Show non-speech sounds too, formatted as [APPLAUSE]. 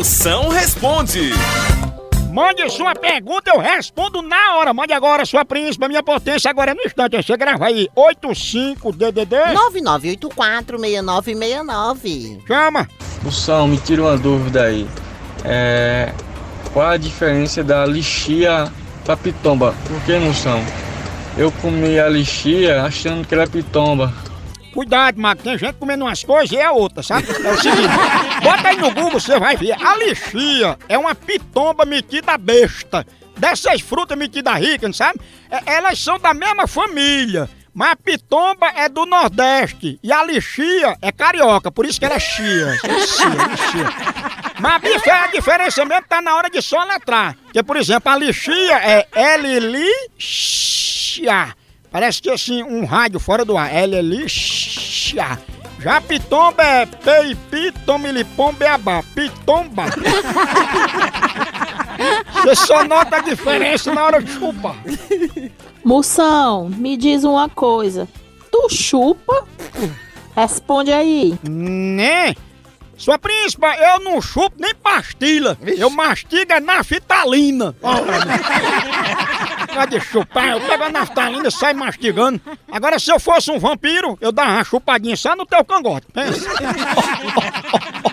Moção responde. Mande sua pergunta, eu respondo na hora. Mande agora sua príncipe, minha potência, agora é no instante. Você grava aí, 85DDD. 99846969. Chama. Moção, me tira uma dúvida aí. É. Qual a diferença da lixia pra pitomba? Por que, moção? Eu comi a lixia achando que era pitomba. Cuidado, Mago, tem gente comendo umas coisas e é outra, sabe? É o seguinte, [LAUGHS] bota aí no Google, você vai ver. A lixia é uma pitomba metida besta. Dessas frutas metidas ricas, sabe? É, elas são da mesma família. Mas a pitomba é do Nordeste e a lixia é carioca, por isso que ela é chia. Lixia, lixia. Mas a bife- a diferença mesmo tá na hora de soletrar. Porque, por exemplo, a lixia é L-Lixia. Parece que assim, um rádio fora do ar. L-Lixia. Já a pitomba é Peipi, Tomilipom, Beabá. Pitomba. Você só nota a diferença na hora de chupar. Moção, me diz uma coisa. Tu chupa? Responde aí. Né? Sua príncipa, eu não chupo nem pastilha. Eu mastigo é naftalina. Pode [LAUGHS] chupar, eu pego a naftalina e saio mastigando. Agora, se eu fosse um vampiro, eu dava uma chupadinha só no teu cangote. Pensa. [LAUGHS]